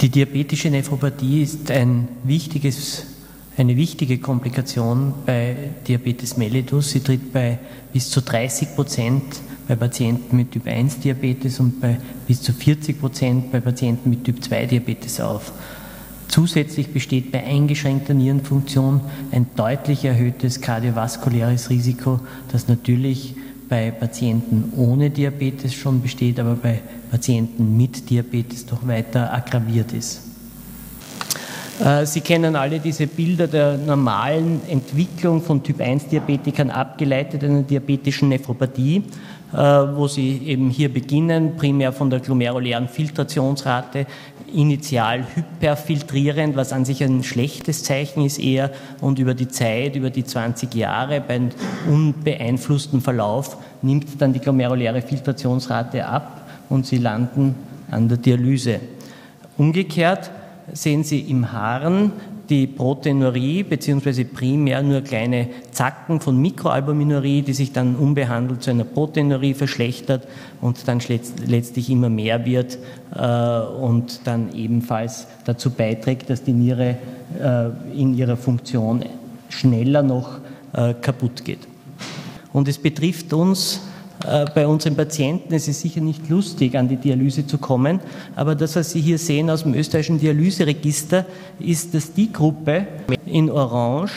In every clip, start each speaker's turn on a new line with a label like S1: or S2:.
S1: Die diabetische Nephropathie ist ein eine wichtige Komplikation bei Diabetes mellitus. Sie tritt bei bis zu 30 Prozent bei Patienten mit Typ 1 Diabetes und bei bis zu 40 Prozent bei Patienten mit Typ 2 Diabetes auf. Zusätzlich besteht bei eingeschränkter Nierenfunktion ein deutlich erhöhtes kardiovaskuläres Risiko, das natürlich bei Patienten ohne Diabetes schon besteht, aber bei Patienten mit Diabetes doch weiter aggraviert ist. Äh, Sie kennen alle diese Bilder der normalen Entwicklung von Typ-1-Diabetikern abgeleitet einer diabetischen Nephropathie, äh, wo Sie eben hier beginnen, primär von der glomerulären Filtrationsrate, initial hyperfiltrierend, was an sich ein schlechtes Zeichen ist eher, und über die Zeit, über die 20 Jahre, bei einem unbeeinflussten Verlauf, nimmt dann die glomeruläre Filtrationsrate ab und Sie landen an der Dialyse. Umgekehrt sehen Sie im Haaren die Proteinurie beziehungsweise primär nur kleine Zacken von Mikroalbuminurie, die sich dann unbehandelt zu einer Proteinurie verschlechtert und dann letztlich immer mehr wird äh, und dann ebenfalls dazu beiträgt, dass die Niere äh, in ihrer Funktion schneller noch äh, kaputt geht. Und es betrifft uns bei unseren Patienten. Es ist sicher nicht lustig, an die Dialyse zu kommen, aber das, was Sie hier sehen aus dem österreichischen Dialyseregister, ist, dass die Gruppe in Orange,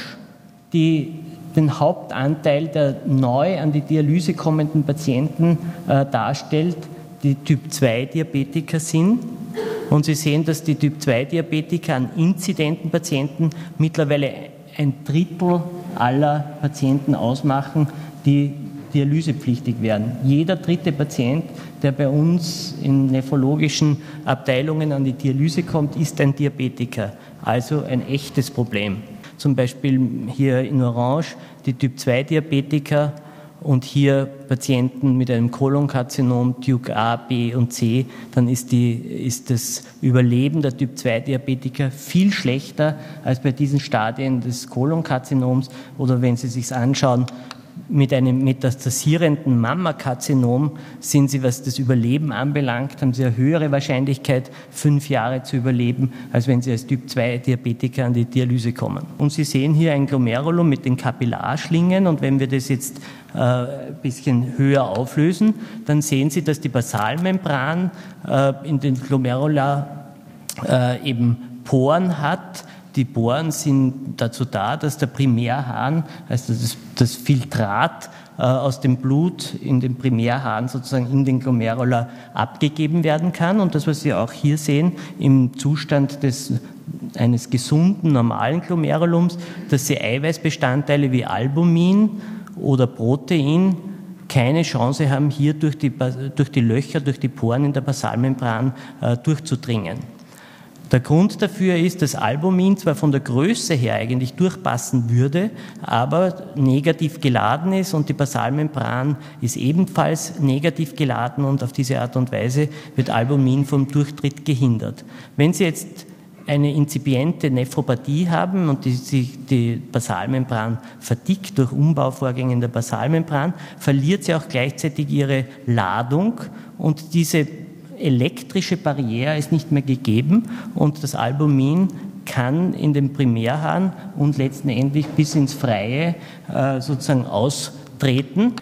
S1: die den Hauptanteil der neu an die Dialyse kommenden Patienten äh, darstellt, die Typ-2-Diabetiker sind. Und Sie sehen, dass die Typ-2-Diabetiker an inzidenten Patienten mittlerweile ein Drittel aller Patienten ausmachen, die dialysepflichtig werden. Jeder dritte Patient, der bei uns in nephrologischen Abteilungen an die Dialyse kommt, ist ein Diabetiker, also ein echtes Problem. Zum Beispiel hier in Orange die Typ-2-Diabetiker und hier Patienten mit einem Kolonkarzinom Duke A, B und C, dann ist, die, ist das Überleben der Typ-2-Diabetiker viel schlechter als bei diesen Stadien des Kolonkarzinoms oder wenn Sie sich anschauen, mit einem metastasierenden Mammakarzinom sind sie, was das Überleben anbelangt, haben sie eine höhere Wahrscheinlichkeit, fünf Jahre zu überleben, als wenn sie als Typ-2-Diabetiker an die Dialyse kommen. Und Sie sehen hier ein Glomerulum mit den Kapillarschlingen und wenn wir das jetzt äh, ein bisschen höher auflösen, dann sehen Sie, dass die Basalmembran äh, in den Glomerula äh, eben Poren hat, die Poren sind dazu da, dass der Primärhahn, also das, das Filtrat äh, aus dem Blut in den Primärhahn sozusagen in den Glomerula abgegeben werden kann. Und das, was Sie auch hier sehen, im Zustand des eines gesunden, normalen Glomerulums, dass Sie Eiweißbestandteile wie Albumin oder Protein keine Chance haben, hier durch die, durch die Löcher, durch die Poren in der Basalmembran äh, durchzudringen. Der Grund dafür ist, dass Albumin zwar von der Größe her eigentlich durchpassen würde, aber negativ geladen ist und die Basalmembran ist ebenfalls negativ geladen und auf diese Art und Weise wird Albumin vom Durchtritt gehindert. Wenn Sie jetzt eine inzipiente Nephropathie haben und die, sich die Basalmembran verdickt durch Umbauvorgänge in der Basalmembran, verliert sie auch gleichzeitig ihre Ladung und diese elektrische Barriere ist nicht mehr gegeben und das Albumin kann in den Primärhahn und letztendlich bis ins Freie äh, sozusagen austreten.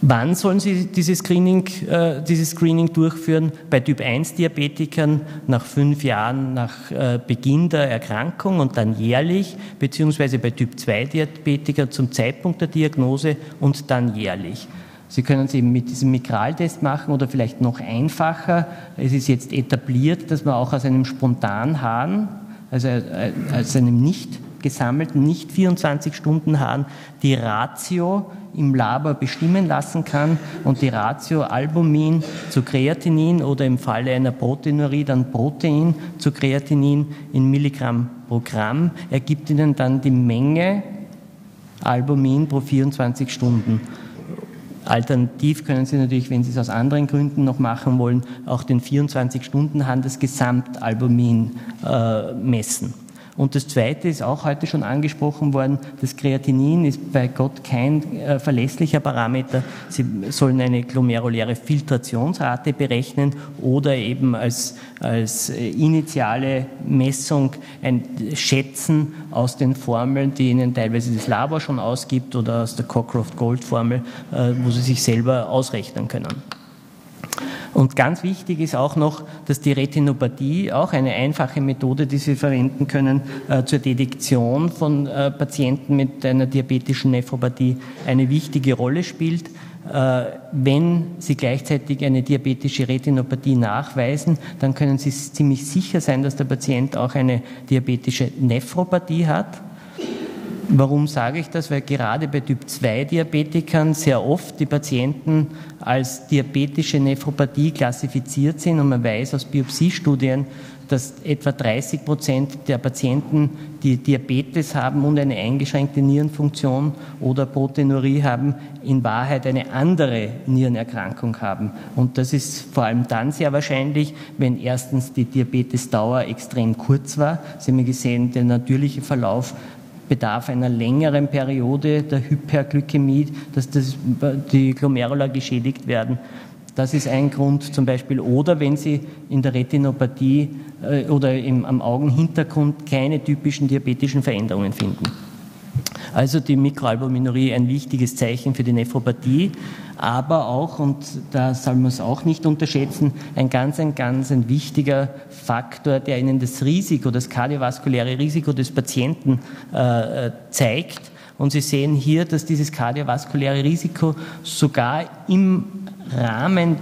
S1: Wann sollen Sie dieses Screening, äh, dieses Screening durchführen? Bei Typ-1-Diabetikern nach fünf Jahren nach äh, Beginn der Erkrankung und dann jährlich, beziehungsweise bei Typ-2-Diabetikern zum Zeitpunkt der Diagnose und dann jährlich. Sie können es eben mit diesem Mikraltest machen oder vielleicht noch einfacher. Es ist jetzt etabliert, dass man auch aus einem Spontanhahn, also äh, aus einem nicht gesammelten, nicht 24-Stunden-Hahn, die Ratio im Labor bestimmen lassen kann und die Ratio Albumin zu Kreatinin oder im Falle einer Proteinurie dann Protein zu Kreatinin in Milligramm pro Gramm ergibt Ihnen dann die Menge Albumin pro 24 Stunden. Alternativ können Sie natürlich, wenn Sie es aus anderen Gründen noch machen wollen, auch den 24-Stunden-Hand das Gesamtalbumin äh, messen. Und das Zweite ist auch heute schon angesprochen worden, das Kreatinin ist bei Gott kein äh, verlässlicher Parameter. Sie sollen eine glomeruläre Filtrationsrate berechnen oder eben als, als äh, initiale Messung ein Schätzen aus den Formeln, die Ihnen teilweise das Labor schon ausgibt oder aus der Cockcroft-Gold-Formel, äh, wo Sie sich selber ausrechnen können. Und ganz wichtig ist auch noch, dass die Retinopathie, auch eine einfache Methode, die Sie verwenden können äh, zur Detektion von äh, Patienten mit einer diabetischen Nephropathie, eine wichtige Rolle spielt. Äh, wenn Sie gleichzeitig eine diabetische Retinopathie nachweisen, dann können Sie ziemlich sicher sein, dass der Patient auch eine diabetische Nephropathie hat. Warum sage ich das? Weil gerade bei Typ-2-Diabetikern sehr oft die Patienten als diabetische Nephropathie klassifiziert sind und man weiß aus Biopsiestudien, dass etwa 30 Prozent der Patienten, die Diabetes haben und eine eingeschränkte Nierenfunktion oder Proteinurie haben, in Wahrheit eine andere Nierenerkrankung haben. Und das ist vor allem dann sehr wahrscheinlich, wenn erstens die Diabetesdauer extrem kurz war. Sie haben gesehen, der natürliche Verlauf bedarf einer längeren Periode der Hyperglykämie, dass das, die Glomerula geschädigt werden. Das ist ein Grund zum Beispiel. Oder wenn Sie in der Retinopathie äh, oder im, am Augenhintergrund keine typischen diabetischen Veränderungen finden. Also die Mikroalbuminurie ein wichtiges Zeichen für die Nephropathie, aber auch, und da soll man es auch nicht unterschätzen, ein ganz, ein ganz ein wichtiger Faktor, der Ihnen das Risiko, das kardiovaskuläre Risiko des Patienten äh, zeigt. Und Sie sehen hier, dass dieses kardiovaskuläre Risiko sogar im Rahmen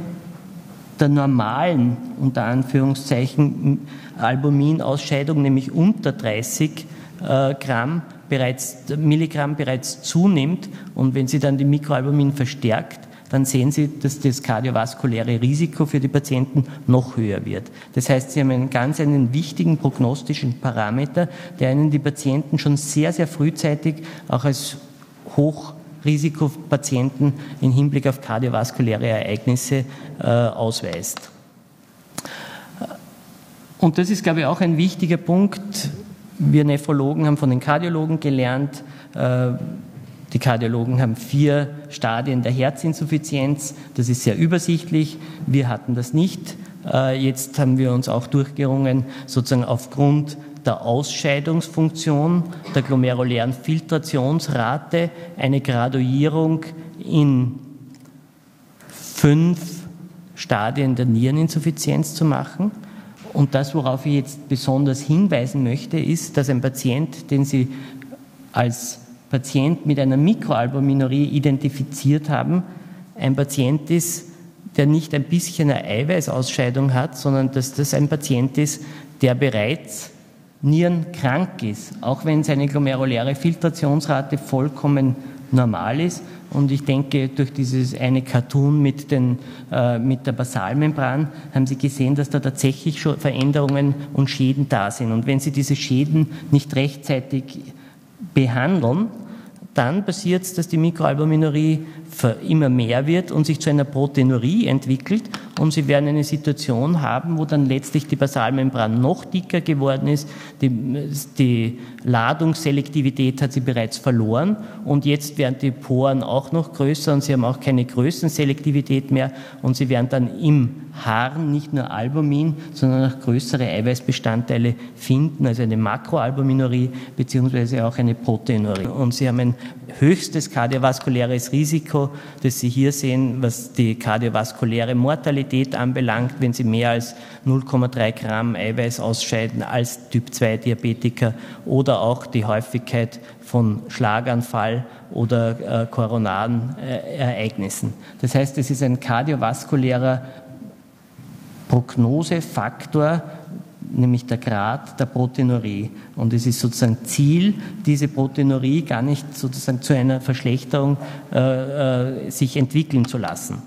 S1: der normalen, unter Anführungszeichen, Albuminausscheidung, nämlich unter 30 äh, Gramm, bereits, Milligramm bereits zunimmt und wenn Sie dann die Mikroalbumin verstärkt, dann sehen Sie, dass das kardiovaskuläre Risiko für die Patienten noch höher wird. Das heißt, Sie haben einen ganz einen wichtigen prognostischen Parameter, der Ihnen die Patienten schon sehr, sehr frühzeitig auch als Hochrisikopatienten im Hinblick auf kardiovaskuläre Ereignisse äh, ausweist. Und das ist, glaube ich, auch ein wichtiger Punkt, wir Nephrologen haben von den Kardiologen gelernt, äh, die Kardiologen haben vier Stadien der Herzinsuffizienz. Das ist sehr übersichtlich. Wir hatten das nicht. Äh, jetzt haben wir uns auch durchgerungen, sozusagen aufgrund der Ausscheidungsfunktion, der glomerulären Filtrationsrate, eine Graduierung in fünf Stadien der Niereninsuffizienz zu machen. Und das, worauf ich jetzt besonders hinweisen möchte, ist, dass ein Patient, den Sie als Patient mit einer Mikroalbuminurie identifiziert haben, ein Patient ist, der nicht ein bisschen eine Eiweißausscheidung hat, sondern dass das ein Patient ist, der bereits nierenkrank ist, auch wenn seine glomeruläre Filtrationsrate vollkommen normal ist und ich denke, durch dieses eine Cartoon mit, den, äh, mit der Basalmembran haben Sie gesehen, dass da tatsächlich schon Veränderungen und Schäden da sind. Und wenn Sie diese Schäden nicht rechtzeitig behandeln, dann passiert es, dass die Mikroalbuminurie immer mehr wird und sich zu einer Proteinurie entwickelt und Sie werden eine Situation haben, wo dann letztlich die Basalmembran noch dicker geworden ist, die, die Ladungsselektivität hat sie bereits verloren und jetzt werden die Poren auch noch größer und Sie haben auch keine Größenselektivität mehr und Sie werden dann im Haaren nicht nur Albumin, sondern auch größere Eiweißbestandteile finden, also eine Makroalbuminurie beziehungsweise auch eine Proteinurie. Und Sie haben ein höchstes kardiovaskuläres Risiko, das Sie hier sehen, was die kardiovaskuläre Mortalität anbelangt, wenn Sie mehr als 0,3 Gramm Eiweiß ausscheiden als Typ-2-Diabetiker oder auch die Häufigkeit von Schlaganfall oder äh, koronaren äh, Ereignissen. Das heißt, es ist ein kardiovaskulärer Prognosefaktor, nämlich der Grad der Proteinurie. Und es ist sozusagen Ziel, diese Proteinurie gar nicht sozusagen zu einer Verschlechterung äh, äh, sich entwickeln zu lassen.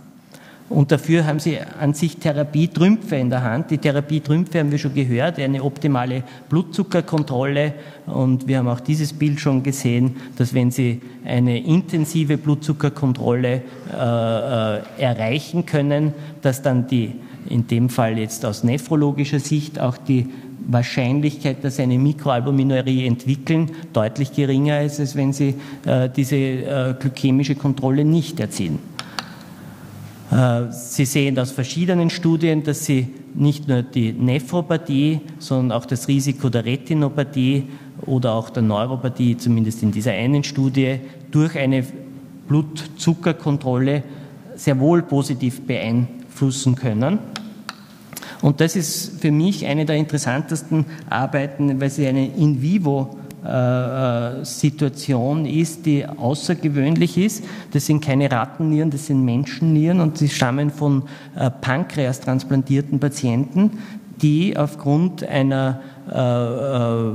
S1: Und dafür haben sie an sich Therapietrümpfe in der Hand. Die Therapietrümpfe haben wir schon gehört, eine optimale Blutzuckerkontrolle. Und wir haben auch dieses Bild schon gesehen, dass wenn Sie eine intensive Blutzuckerkontrolle äh, äh, erreichen können, dass dann die in dem Fall jetzt aus nephrologischer Sicht auch die Wahrscheinlichkeit, dass sie eine Mikroalbuminurie entwickeln, deutlich geringer ist, als wenn sie äh, diese äh, glykämische Kontrolle nicht erzielen. Äh, sie sehen aus verschiedenen Studien, dass Sie nicht nur die Nephropathie, sondern auch das Risiko der Retinopathie oder auch der Neuropathie, zumindest in dieser einen Studie, durch eine Blutzuckerkontrolle sehr wohl positiv beeinflussen können. Und das ist für mich eine der interessantesten Arbeiten, weil sie eine in vivo äh, Situation ist, die außergewöhnlich ist. Das sind keine Rattennieren, das sind Menschennieren und sie stammen von äh, Pankreas-transplantierten Patienten, die aufgrund einer äh,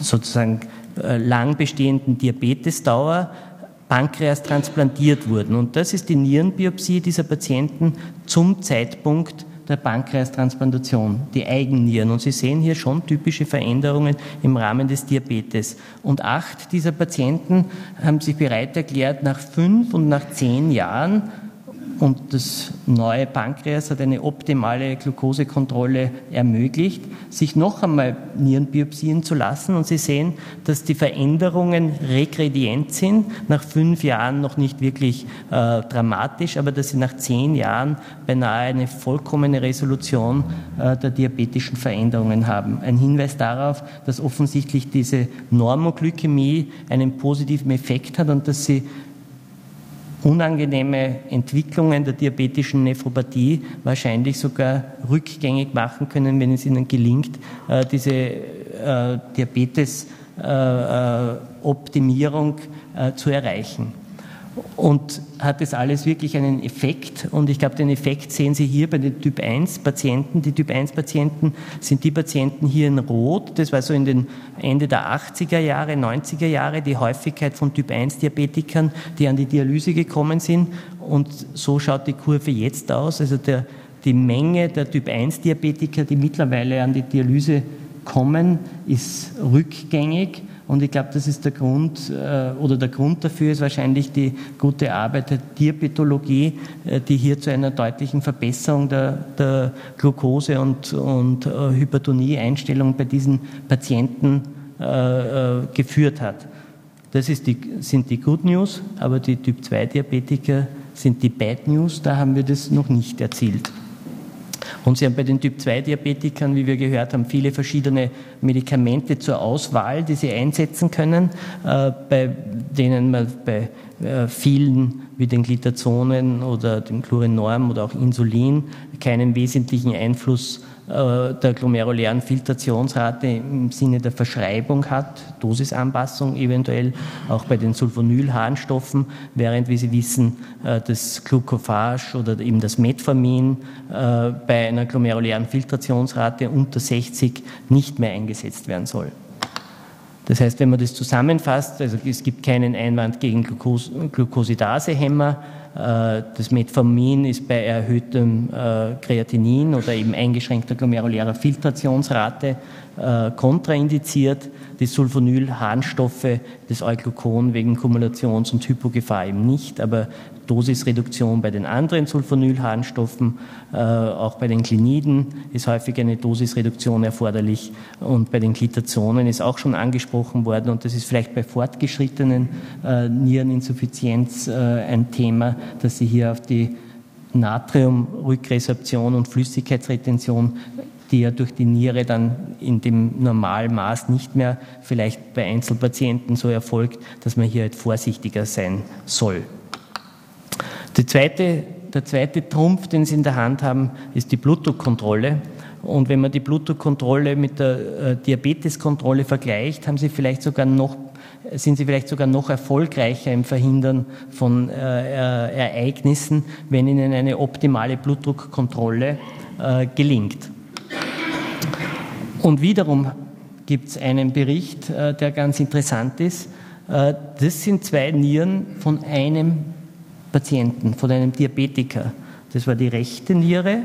S1: sozusagen lang bestehenden Diabetesdauer Pankreas transplantiert wurden. Und das ist die Nierenbiopsie dieser Patienten zum Zeitpunkt der Pankreastransplantation, die Eigennieren. Und Sie sehen hier schon typische Veränderungen im Rahmen des Diabetes. Und acht dieser Patienten haben sich bereit erklärt, nach fünf und nach zehn Jahren und das neue Pankreas hat eine optimale Glukosekontrolle ermöglicht, sich noch einmal Nierenbiopsien zu lassen. Und Sie sehen, dass die Veränderungen regredient sind, nach fünf Jahren noch nicht wirklich äh, dramatisch, aber dass sie nach zehn Jahren beinahe eine vollkommene Resolution äh, der diabetischen Veränderungen haben. Ein Hinweis darauf, dass offensichtlich diese Normoglykämie einen positiven Effekt hat und dass sie unangenehme Entwicklungen der diabetischen Nephropathie wahrscheinlich sogar rückgängig machen können, wenn es ihnen gelingt, äh, diese äh, Diabetes-Optimierung äh, zu erreichen und hat das alles wirklich einen Effekt. Und ich glaube, den Effekt sehen Sie hier bei den Typ 1 Patienten. Die Typ 1 Patienten sind die Patienten hier in Rot. Das war so in den Ende der 80er Jahre, 90er Jahre die Häufigkeit von Typ 1 Diabetikern, die an die Dialyse gekommen sind. Und so schaut die Kurve jetzt aus. Also der, die Menge der Typ 1 Diabetiker, die mittlerweile an die Dialyse kommen, ist rückgängig. Und ich glaube, das ist der Grund, äh, oder der Grund dafür ist wahrscheinlich die gute Arbeit der Tierpathologie, äh, die hier zu einer deutlichen Verbesserung der, der Glucose- und, und äh, Hypertonie-Einstellung bei diesen Patienten geführt hat. Das die, sind die Good News, aber die Typ-2-Diabetiker sind die Bad News, da haben wir das noch nicht erzielt. Und Sie haben bei den Typ-2-Diabetikern, wie wir gehört haben, viele verschiedene Medikamente zur Auswahl, die Sie einsetzen können, äh, bei denen man bei äh, vielen wie den Glitazonen oder dem Chlorenorm oder auch Insulin keinen wesentlichen Einfluss äh, der glomerulären Filtrationsrate im Sinne der Verschreibung hat, Dosisanpassung eventuell, auch bei den Sulfonylharnstoffen, während, wie Sie wissen, äh, das Glucophage oder eben das Metformin äh, bei einer glomerulären Filtrationsrate unter 60 nicht mehr eingesetzt werden soll. Das heißt, wenn man das zusammenfasst, also es gibt keinen Einwand gegen Glucos Glucosidasehämmer, äh, das Metformin ist bei erhöhtem äh, Kreatinin oder eben eingeschränkter glomerulärer Filtrationsrate äh, kontraindiziert. Die Sulfonylharnstoffe, das Euglucon wegen Kumulations- und Hypogefahr eben nicht, aber Dosisreduktion bei den anderen Sulfonylharnstoffen, äh, auch bei den Kliniden ist häufig eine Dosisreduktion erforderlich und bei den Glitazonen ist auch schon angesprochen worden und das ist vielleicht bei fortgeschrittenen äh, Niereninsuffizienz äh, ein Thema, dass Sie hier auf die Natriumrückresorption und Flüssigkeitsretention die ja durch die Niere dann in dem normalen Maß nicht mehr vielleicht bei Einzelpatienten so erfolgt, dass man hier halt vorsichtiger sein soll. Zweite, der zweite Trumpf, den Sie in der Hand haben, ist die Blutdruckkontrolle. Und wenn man die Blutdruckkontrolle mit der äh, Diabeteskontrolle vergleicht, haben Sie vielleicht sogar noch, sind Sie vielleicht sogar noch erfolgreicher im Verhindern von äh, äh Ereignissen, wenn Ihnen eine optimale Blutdruckkontrolle gelingt. Und wiederum gibt es einen Bericht, der ganz interessant ist. Das sind zwei Nieren von einem Patienten, von einem Diabetiker. Das war die rechte Niere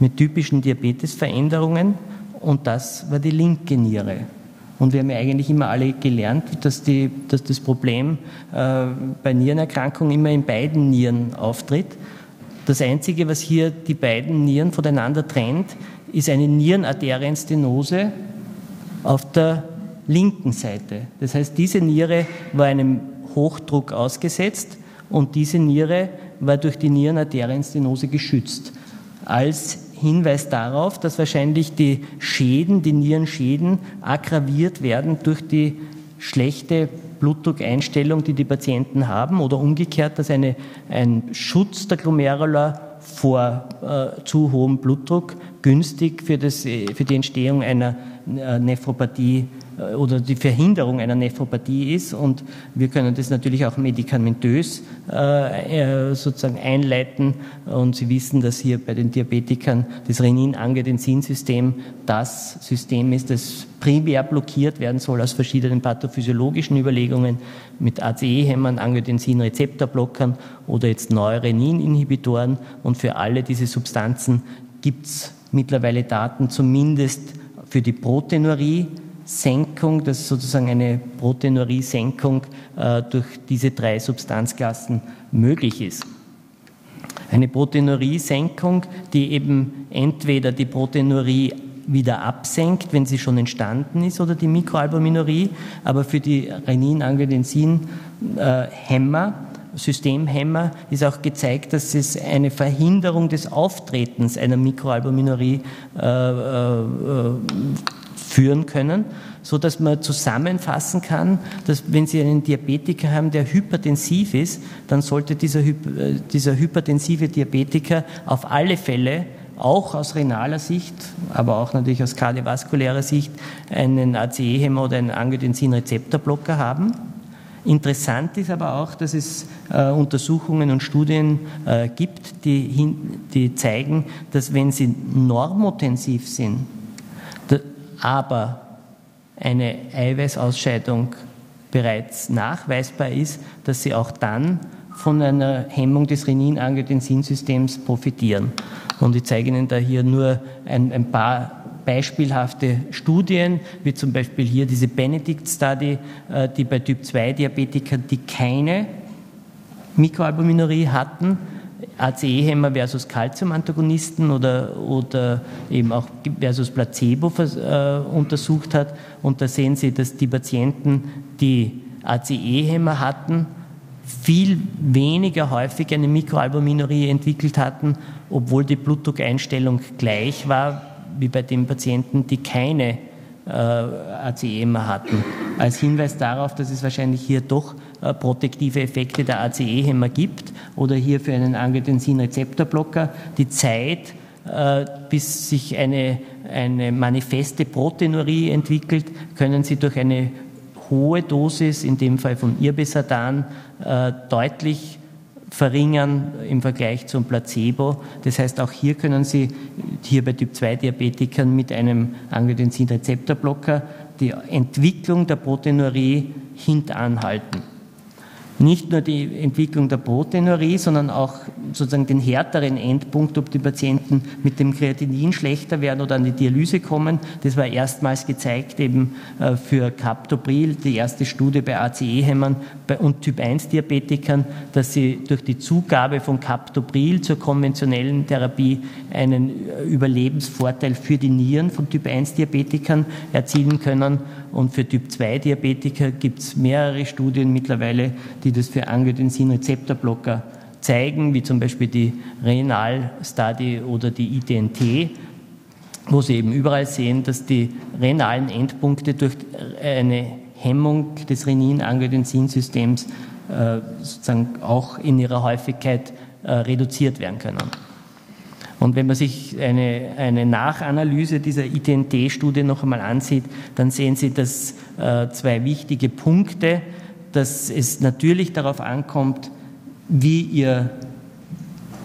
S1: mit typischen Diabetesveränderungen und das war die linke Niere. Und wir haben ja eigentlich immer alle gelernt, dass, die, dass das Problem äh, bei Nierenerkrankungen immer in beiden Nieren auftritt. Das Einzige, was hier die beiden Nieren voneinander trennt, ist eine Nierenarterienstenose auf der linken Seite. Das heißt, diese Niere war einem Hochdruck ausgesetzt und diese Niere war durch die Nierenarterienstenose geschützt. Als Hinweis darauf, dass wahrscheinlich die Schäden, die Nierenschäden aggraviert werden durch die schlechte Blutdruckeinstellung, die die Patienten haben, oder umgekehrt, dass eine, ein Schutz der Glomerula vor äh, zu hohem Blutdruck günstig für, das, äh, für die Entstehung einer äh, Nephropathie oder die Verhinderung einer Nephropathie ist. Und wir können das natürlich auch medikamentös äh, äh, sozusagen einleiten. Und Sie wissen, dass hier bei den Diabetikern das Renin-Angiotensin-System das System ist, das primär blockiert werden soll aus verschiedenen pathophysiologischen Überlegungen mit ACE-Hämmern, Angiotensin-Rezeptorblockern oder jetzt Neurenin-Inhibitoren. Und für alle diese Substanzen gibt es mittlerweile Daten zumindest für die Proteinurie, Senkung, dass sozusagen eine Proteinurie-Senkung äh, durch diese drei Substanzklassen möglich ist. Eine Proteinurie-Senkung, die eben entweder die Proteinurie wieder absenkt, wenn sie schon entstanden ist, oder die Mikroalbuminurie, aber für die Renin-Angiotensin-Hämmer, äh, Systemhämmer, ist auch gezeigt, dass es eine Verhinderung des Auftretens einer Mikroalbuminurie äh, äh, führen können, so dass man zusammenfassen kann, dass wenn Sie einen Diabetiker haben, der hypertensiv ist, dann sollte dieser, äh, dieser hypertensive Diabetiker auf alle Fälle auch aus renaler Sicht, aber auch natürlich aus kardiovaskulärer Sicht einen ACE-Hämmer oder einen Angiotensin-Rezeptorblocker haben. Interessant ist aber auch, dass es äh, Untersuchungen und Studien äh, gibt, die, hin, die zeigen, dass wenn sie normotensiv sind, aber eine Eiweißausscheidung bereits nachweisbar ist, dass sie auch dann von einer Hemmung des Renin-Angiotensin-Systems profitieren. Und ich zeige Ihnen da hier nur ein, ein, paar beispielhafte Studien, wie zum Beispiel hier diese Benedict-Study, äh, die bei Typ-2-Diabetikern, die keine Mikroalbuminurie hatten, ACE-Hämmer versus Calcium-Antagonisten oder, oder eben auch versus Placebo äh, untersucht hat. Und da sehen Sie, dass die Patienten, die ACE-Hämmer hatten, viel weniger häufig eine Mikroalbuminurie entwickelt hatten, obwohl die Blutdruckeinstellung gleich war wie bei den Patienten, die keine äh, ACE-Hämmer hatten. Als Hinweis darauf, dass es wahrscheinlich hier doch protektive Effekte der ACE-Hämmer gibt oder hier für einen Angiotensin-Rezeptorblocker die Zeit, äh, bis sich eine, eine manifeste Proteinurie entwickelt, können Sie durch eine hohe Dosis, in dem Fall von Irbesartan, äh, deutlich verringern im Vergleich zum Placebo. Das heißt, auch hier können Sie hier bei Typ-2-Diabetikern mit einem Angiotensin-Rezeptorblocker die Entwicklung der Proteinurie hintanhalten nicht nur die Entwicklung der Proteinurie, sondern auch sozusagen den härteren Endpunkt, ob die Patienten mit dem Kreatinin schlechter werden oder an die Dialyse kommen. Das war erstmals gezeigt eben äh, für Captopril, die erste Studie bei ACE-Hämmern und Typ-1-Diabetikern, dass sie durch die Zugabe von Captopril zur konventionellen Therapie einen äh, Überlebensvorteil für die Nieren von Typ-1-Diabetikern erzielen können. Und für Typ-2-Diabetiker gibt es mehrere Studien mittlerweile, die das für Angiotensin-Rezeptorblocker zeigen, wie zum Beispiel die Renal-Study oder die ITNT, wo Sie eben überall sehen, dass die renalen Endpunkte durch eine Hemmung des Renin-Angiotensin-Systems äh, sozusagen auch in ihrer Häufigkeit äh, reduziert werden können. Und wenn man sich eine, eine Nachanalyse dieser ITNT-Studie noch einmal ansieht, dann sehen Sie, dass äh, zwei wichtige Punkte dass es natürlich darauf ankommt, wie ihr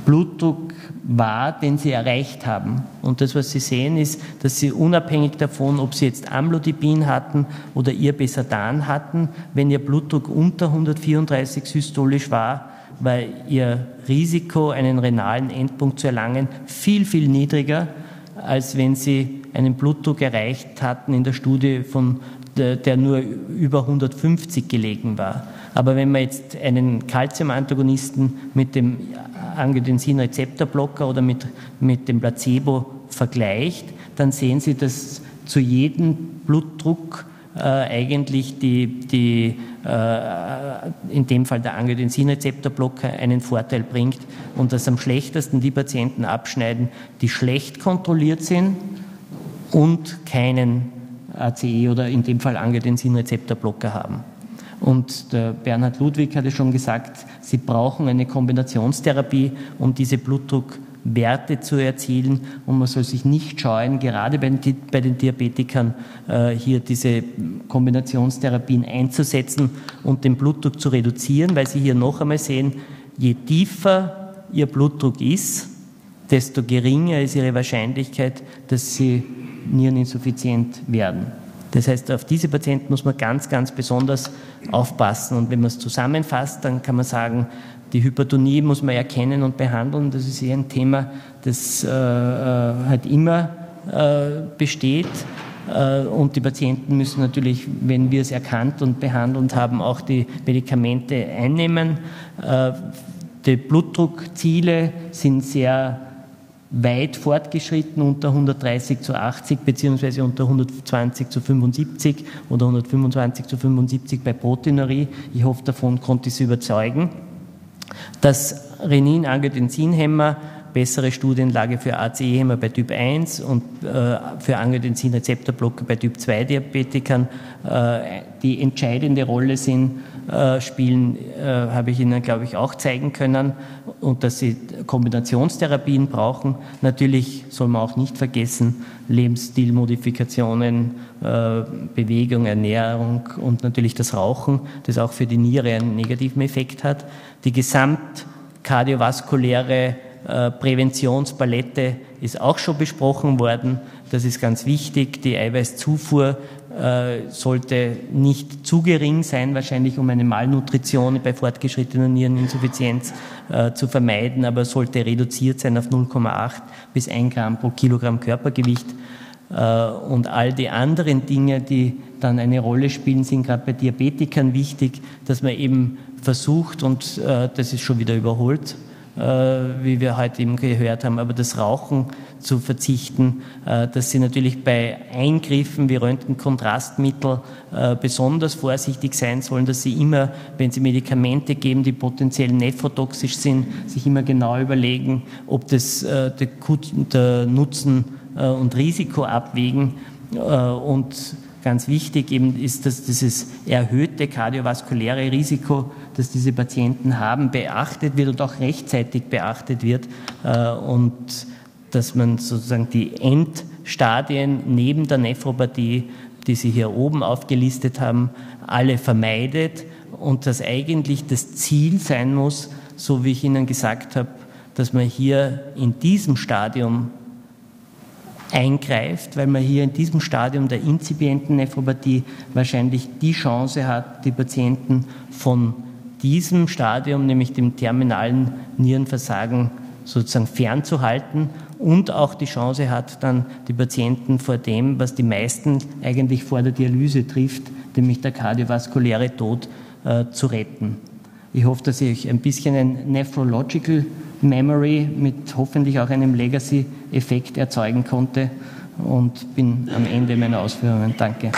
S1: Blutdruck war, den sie erreicht haben. Und das, was Sie sehen, ist, dass Sie unabhängig davon, ob Sie jetzt Amlodipin hatten oder Irbesartan hatten, wenn Ihr Blutdruck unter 134 systolisch war, war Ihr Risiko, einen renalen Endpunkt zu erlangen, viel, viel niedriger, als wenn Sie einen Blutdruck erreicht hatten in der Studie von der, nur über 150 gelegen war. Aber wenn man jetzt einen Calcium-Antagonisten mit dem Angiotensin-Rezeptorblocker oder mit, mit dem Placebo vergleicht, dann sehen Sie, dass zu jedem Blutdruck äh, eigentlich die, die äh, in dem Fall der Angiotensin-Rezeptorblocker einen Vorteil bringt und dass am schlechtesten die Patienten abschneiden, die schlecht kontrolliert sind und keinen ACE oder in dem Fall Angiotensin-Rezeptorblocker haben. Und der Bernhard Ludwig hatte schon gesagt, Sie brauchen eine Kombinationstherapie, um diese Blutdruckwerte zu erzielen. Und man soll sich nicht scheuen, gerade bei den, Diabetikern äh, hier diese Kombinationstherapien einzusetzen und den Blutdruck zu reduzieren, weil Sie hier noch einmal sehen, je tiefer Ihr Blutdruck ist, desto geringer ist Ihre Wahrscheinlichkeit, dass Sie Niereninsuffizient werden. Das heißt, auf diese Patienten muss man ganz, ganz besonders aufpassen. Und wenn man es zusammenfasst, dann kann man sagen, die Hypertonie muss man erkennen und behandeln. Das ist eher ein Thema, das äh, äh halt immer äh, besteht. Äh, und die Patienten müssen natürlich, wenn wir es erkannt und behandelt haben, auch die Medikamente einnehmen. Äh, die Blutdruckziele sind sehr weit fortgeschritten unter 130 zu 80 beziehungsweise unter 120 zu 75 oder 125 zu 75 bei Proteinurie. Ich hoffe, davon konnte ich Sie überzeugen. Das Renin-Angiotensin-Hämmer bessere Studienlage für ACE-Hämmer bei Typ 1 und äh, für Angiotensin-Rezeptorblocker bei Typ 2 Diabetikern, äh, die entscheidende Rolle sind, äh, spielen, äh, habe ich Ihnen, glaube ich, auch zeigen können und dass Sie Kombinationstherapien brauchen. Natürlich soll man auch nicht vergessen, Lebensstilmodifikationen, äh, Bewegung, Ernährung und natürlich das Rauchen, das auch für die Niere einen negativen Effekt hat. Die gesamtkardiovaskuläre äh, Präventionspalette ist auch schon besprochen worden. Das ist ganz wichtig. Die Eiweißzufuhr äh, sollte nicht zu gering sein, wahrscheinlich um eine Malnutrition bei fortgeschrittener Niereninsuffizienz äh, zu vermeiden, aber sollte reduziert sein auf 0,8 bis 1 Gramm pro Kilogramm Körpergewicht. Und all die anderen Dinge, die dann eine Rolle spielen, sind gerade bei Diabetikern wichtig, dass man eben versucht, und das ist schon wieder überholt, äh, wie wir heute eben gehört haben, aber das Rauchen zu verzichten, äh, dass sie natürlich bei Eingriffen wie Röntgenkontrastmittel äh, besonders vorsichtig sein sollen, dass sie immer, wenn sie Medikamente geben, die potenziell nephrotoxisch sind, sich immer genau überlegen, ob das der Nutzen und Risiko abwägen. Und ganz wichtig eben ist, dass dieses erhöhte kardiovaskuläre Risiko, das diese Patienten haben, beachtet wird und auch rechtzeitig beachtet wird äh, und dass man sozusagen die Endstadien neben der Nephropathie, die Sie hier oben aufgelistet haben, alle vermeidet und dass eigentlich das Ziel sein muss, so wie ich Ihnen gesagt habe, dass man hier in diesem Stadium eingreift, weil man hier in diesem Stadium der inzipienten Nephropathie wahrscheinlich die Chance hat, die Patienten von diesem Stadium, nämlich dem terminalen Nierenversagen, sozusagen fernzuhalten und auch die Chance hat, dann die Patienten vor dem, was die meisten eigentlich vor der Dialyse trifft, nämlich der kardiovaskuläre Tod, äh, zu retten. Ich hoffe, dass ich ein bisschen ein Nephrological Memory mit hoffentlich auch einem Legacy-Effekt erzeugen konnte und bin am Ende meiner Ausführungen. Danke.